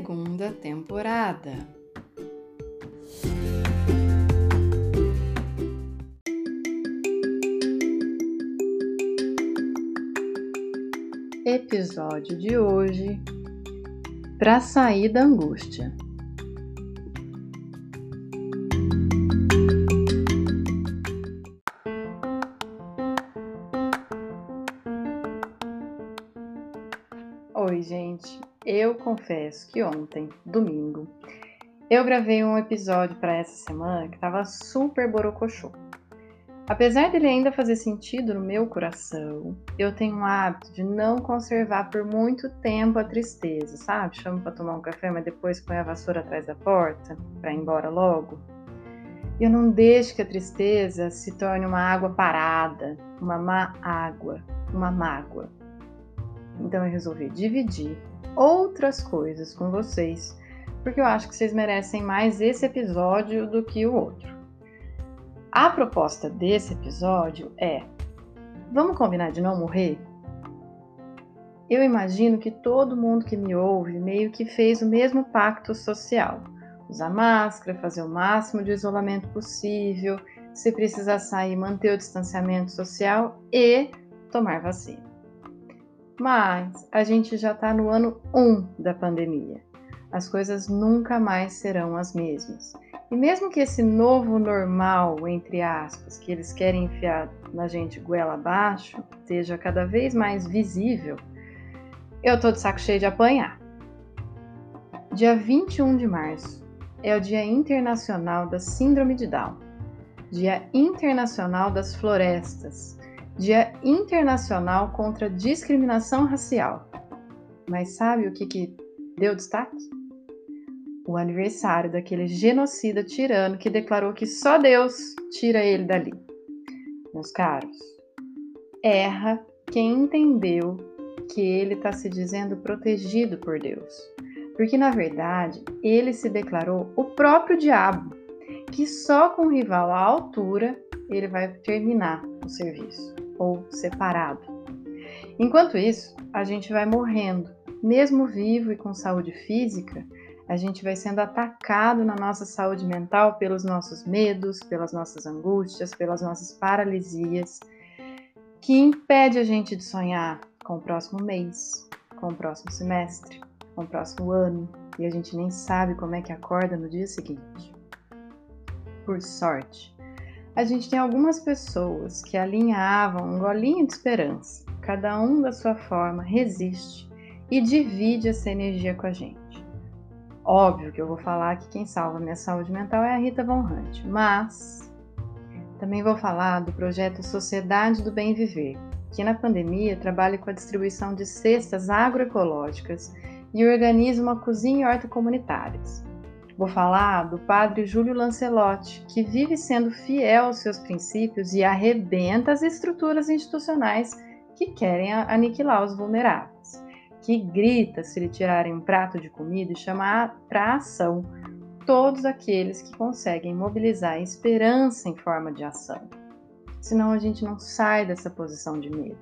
Segunda temporada. Episódio de hoje: Para sair da angústia. Confesso que ontem, domingo, eu gravei um episódio para essa semana que estava super borocochô. Apesar dele ainda fazer sentido no meu coração, eu tenho o hábito de não conservar por muito tempo a tristeza, sabe? Chamo para tomar um café, mas depois põe a vassoura atrás da porta para ir embora logo. E eu não deixo que a tristeza se torne uma água parada, uma má água, uma mágoa. Então eu resolvi dividir outras coisas com vocês, porque eu acho que vocês merecem mais esse episódio do que o outro. A proposta desse episódio é: vamos combinar de não morrer? Eu imagino que todo mundo que me ouve meio que fez o mesmo pacto social. Usar máscara, fazer o máximo de isolamento possível, se precisar sair, manter o distanciamento social e tomar vacina. Mas a gente já está no ano 1 da pandemia. As coisas nunca mais serão as mesmas. E mesmo que esse novo normal, entre aspas, que eles querem enfiar na gente goela abaixo, esteja cada vez mais visível, eu tô de saco cheio de apanhar. Dia 21 de março é o Dia Internacional da Síndrome de Down, Dia Internacional das Florestas, Dia Internacional contra a Discriminação Racial. Mas sabe o que, que deu destaque? o aniversário daquele genocida tirano que declarou que só Deus tira ele dali. Meus caros, erra quem entendeu que ele está se dizendo protegido por Deus. Porque na verdade ele se declarou o próprio diabo, que só com o rival à altura ele vai terminar o serviço ou separado. Enquanto isso, a gente vai morrendo, mesmo vivo e com saúde física, a gente vai sendo atacado na nossa saúde mental pelos nossos medos, pelas nossas angústias, pelas nossas paralisias, que impede a gente de sonhar com o próximo mês, com o próximo semestre, com o próximo ano, e a gente nem sabe como é que acorda no dia seguinte. Por sorte, a gente tem algumas pessoas que alinhavam um golinho de esperança, cada um da sua forma resiste e divide essa energia com a gente. Óbvio que eu vou falar que quem salva minha saúde mental é a Rita Von Hunt, mas também vou falar do projeto Sociedade do Bem Viver, que na pandemia trabalha com a distribuição de cestas agroecológicas e organiza uma cozinha horta comunitárias. Vou falar do padre Júlio Lancelotti, que vive sendo fiel aos seus princípios e arrebenta as estruturas institucionais que querem aniquilar os vulneráveis que grita se lhe tirarem um prato de comida e chamar para ação todos aqueles que conseguem mobilizar a esperança em forma de ação. Senão a gente não sai dessa posição de medo.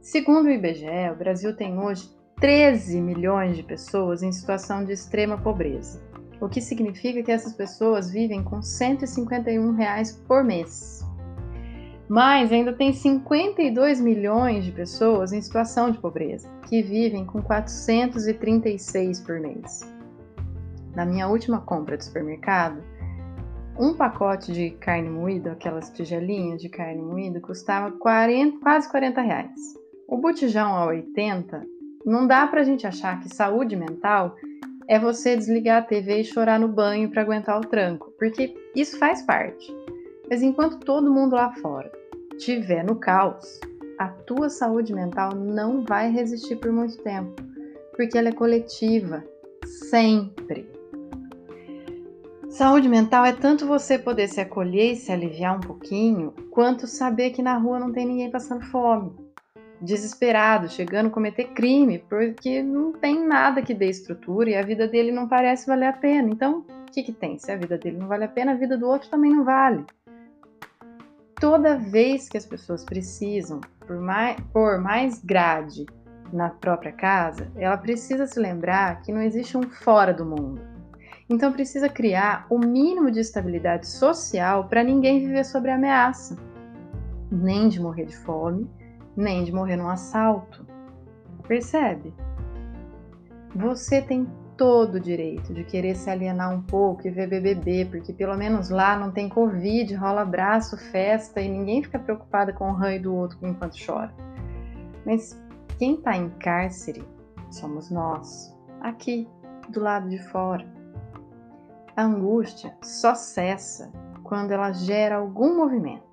Segundo o IBGE, o Brasil tem hoje 13 milhões de pessoas em situação de extrema pobreza, o que significa que essas pessoas vivem com 151 reais por mês. Mas ainda tem 52 milhões de pessoas em situação de pobreza, que vivem com 436 por mês. Na minha última compra de supermercado, um pacote de carne moída, aquelas tigelinhas de carne moída, custava 40, quase 40 reais. O botijão a 80, não dá pra gente achar que saúde mental é você desligar a TV e chorar no banho para aguentar o tranco, porque isso faz parte. Mas enquanto todo mundo lá fora estiver no caos, a tua saúde mental não vai resistir por muito tempo, porque ela é coletiva, sempre. Saúde mental é tanto você poder se acolher e se aliviar um pouquinho, quanto saber que na rua não tem ninguém passando fome, desesperado, chegando a cometer crime, porque não tem nada que dê estrutura e a vida dele não parece valer a pena. Então, o que, que tem? Se a vida dele não vale a pena, a vida do outro também não vale. Toda vez que as pessoas precisam por mais, por mais grade na própria casa, ela precisa se lembrar que não existe um fora do mundo então precisa criar o mínimo de estabilidade social para ninguém viver sob ameaça, nem de morrer de fome, nem de morrer num assalto. Percebe? Você tem todo o direito de querer se alienar um pouco e ver BBB, porque pelo menos lá não tem Covid, rola abraço, festa e ninguém fica preocupado com o ranho do outro enquanto chora. Mas quem está em cárcere somos nós, aqui, do lado de fora. A angústia só cessa quando ela gera algum movimento.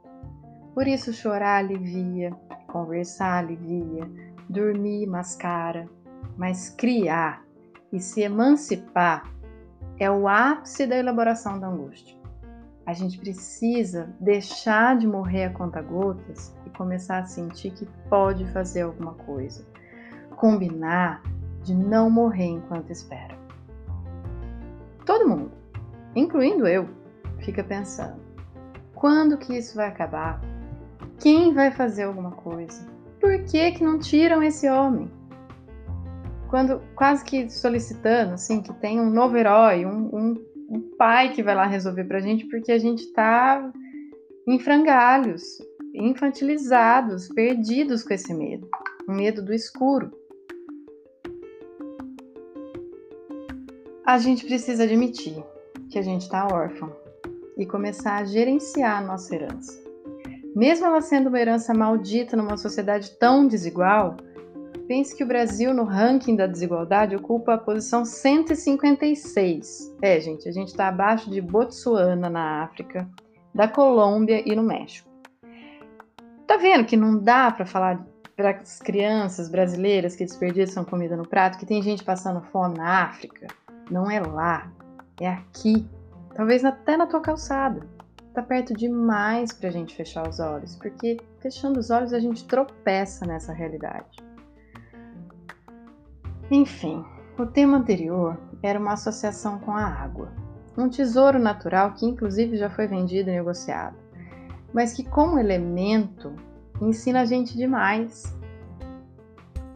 Por isso, chorar alivia, conversar alivia, dormir mascara, mas criar e se emancipar é o ápice da elaboração da angústia. A gente precisa deixar de morrer a conta-gotas e começar a sentir que pode fazer alguma coisa. Combinar de não morrer enquanto espera. Todo mundo incluindo eu, fica pensando: quando que isso vai acabar? Quem vai fazer alguma coisa? Por que que não tiram esse homem? Quando quase que solicitando assim que tem um novo herói, um, um, um pai que vai lá resolver pra gente, porque a gente tá em frangalhos, infantilizados, perdidos com esse medo, o medo do escuro. A gente precisa admitir que a gente está órfão e começar a gerenciar a nossa herança. Mesmo ela sendo uma herança maldita numa sociedade tão desigual, pense que o Brasil, no ranking da desigualdade, ocupa a posição 156. É, gente, a gente está abaixo de Botsuana, na África, da Colômbia e no México. Tá vendo que não dá para falar para as crianças brasileiras que desperdiçam comida no prato, que tem gente passando fome na África? Não é lá, é aqui, talvez até na tua calçada. Tá perto demais pra gente fechar os olhos, porque fechando os olhos a gente tropeça nessa realidade. Enfim, o tema anterior era uma associação com a água, um tesouro natural que inclusive já foi vendido e negociado, mas que como elemento ensina a gente demais.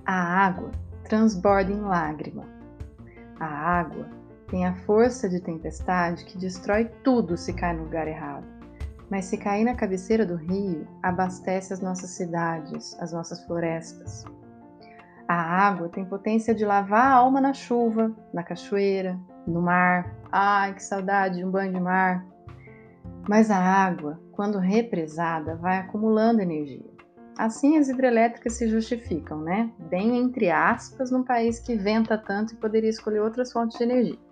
A água transborda em lágrima. A água tem a força de tempestade que destrói tudo se cai no lugar errado. Mas se cair na cabeceira do rio, abastece as nossas cidades, as nossas florestas. A água tem potência de lavar a alma na chuva, na cachoeira, no mar. Ai, que saudade de um banho de mar! Mas a água, quando represada, vai acumulando energia. Assim as hidrelétricas se justificam, né? Bem entre aspas, num país que venta tanto e poderia escolher outras fontes de energia.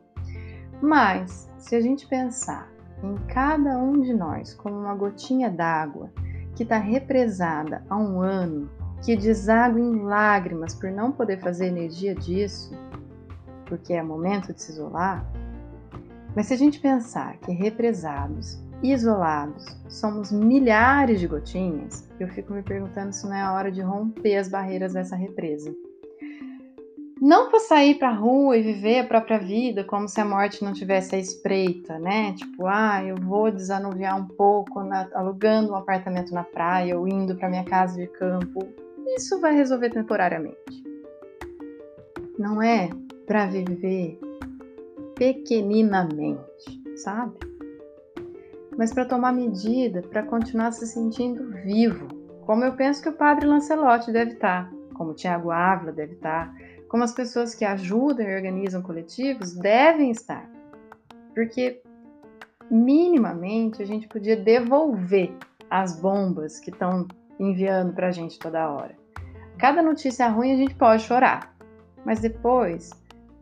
Mas, se a gente pensar em cada um de nós como uma gotinha d'água que está represada há um ano, que deságua em lágrimas por não poder fazer energia disso, porque é momento de se isolar, mas se a gente pensar que represados, isolados, somos milhares de gotinhas, eu fico me perguntando se não é a hora de romper as barreiras dessa represa. Não para sair para a rua e viver a própria vida como se a morte não tivesse a espreita, né? Tipo, ah, eu vou desanuviar um pouco na, alugando um apartamento na praia ou indo para minha casa de campo. Isso vai resolver temporariamente. Não é para viver pequeninamente, sabe? Mas para tomar medida, para continuar se sentindo vivo, como eu penso que o padre Lancelotti deve estar, tá, como o Tiago Ávila deve estar tá, como as pessoas que ajudam e organizam coletivos devem estar. Porque, minimamente, a gente podia devolver as bombas que estão enviando para a gente toda hora. Cada notícia ruim a gente pode chorar, mas depois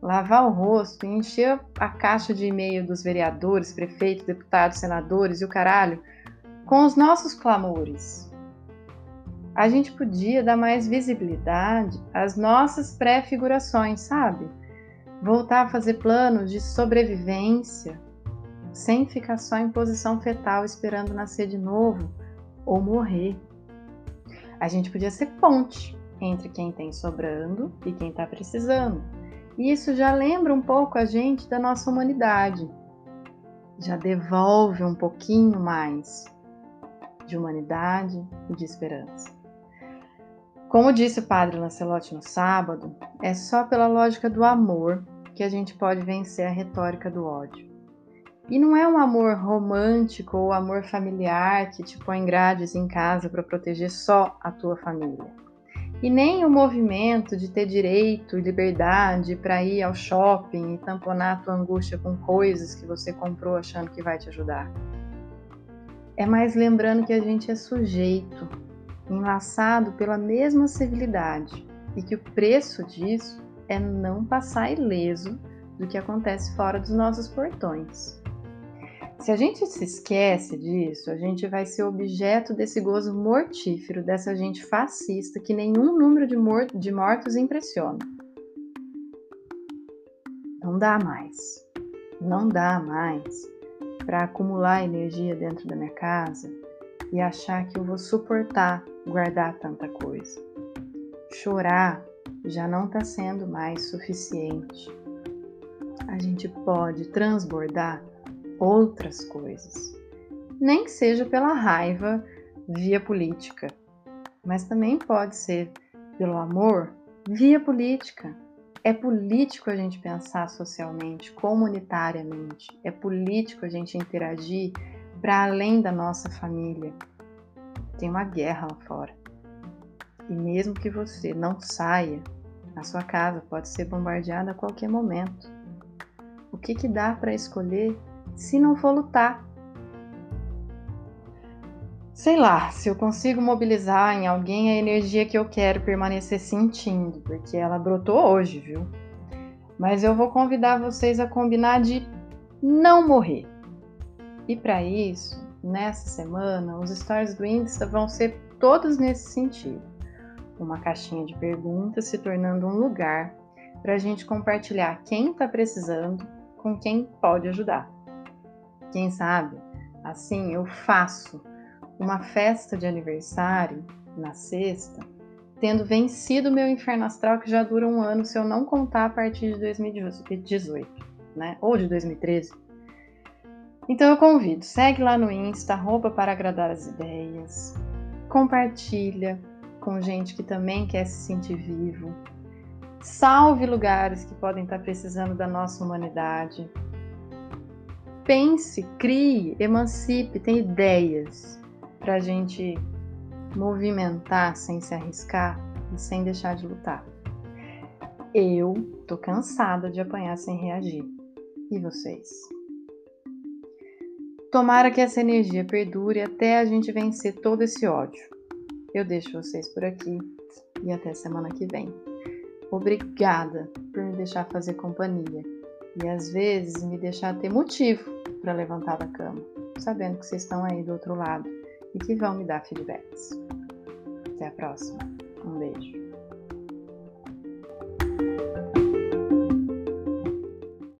lavar o rosto e encher a caixa de e-mail dos vereadores, prefeitos, deputados, senadores e o caralho com os nossos clamores. A gente podia dar mais visibilidade às nossas pré-figurações, sabe? Voltar a fazer planos de sobrevivência, sem ficar só em posição fetal esperando nascer de novo ou morrer. A gente podia ser ponte entre quem tem sobrando e quem está precisando. E isso já lembra um pouco a gente da nossa humanidade. Já devolve um pouquinho mais de humanidade e de esperança. Como disse o padre Lancelotti no sábado, é só pela lógica do amor que a gente pode vencer a retórica do ódio. E não é um amor romântico ou amor familiar que te põe grades em casa para proteger só a tua família. E nem o movimento de ter direito e liberdade para ir ao shopping e tamponar a tua angústia com coisas que você comprou achando que vai te ajudar. É mais lembrando que a gente é sujeito enlaçado pela mesma civilidade e que o preço disso é não passar ileso do que acontece fora dos nossos portões. Se a gente se esquece disso, a gente vai ser objeto desse gozo mortífero dessa gente fascista que nenhum número de, mor de mortos impressiona. Não dá mais. Não dá mais para acumular energia dentro da minha casa e achar que eu vou suportar guardar tanta coisa. Chorar já não está sendo mais suficiente. A gente pode transbordar outras coisas, nem que seja pela raiva via política, mas também pode ser pelo amor via política. É político a gente pensar socialmente, comunitariamente, é político a gente interagir para além da nossa família, tem uma guerra lá fora. E mesmo que você não saia, a sua casa pode ser bombardeada a qualquer momento. O que, que dá para escolher se não for lutar? Sei lá, se eu consigo mobilizar em alguém a energia que eu quero permanecer sentindo, porque ela brotou hoje, viu? Mas eu vou convidar vocês a combinar de não morrer. E para isso, nessa semana, os stories do Insta vão ser todos nesse sentido. Uma caixinha de perguntas se tornando um lugar para a gente compartilhar quem está precisando com quem pode ajudar. Quem sabe, assim eu faço uma festa de aniversário na sexta, tendo vencido meu inferno astral que já dura um ano se eu não contar a partir de 2018, né? Ou de 2013 então eu convido, segue lá no Insta, roupa para agradar as ideias, compartilha com gente que também quer se sentir vivo, salve lugares que podem estar precisando da nossa humanidade. Pense, crie, emancipe, tem ideias para a gente movimentar sem se arriscar e sem deixar de lutar. Eu tô cansada de apanhar sem reagir. E vocês? Tomara que essa energia perdure até a gente vencer todo esse ódio. Eu deixo vocês por aqui e até semana que vem. Obrigada por me deixar fazer companhia e às vezes me deixar ter motivo para levantar da cama, sabendo que vocês estão aí do outro lado e que vão me dar feedbacks. Até a próxima. Um beijo.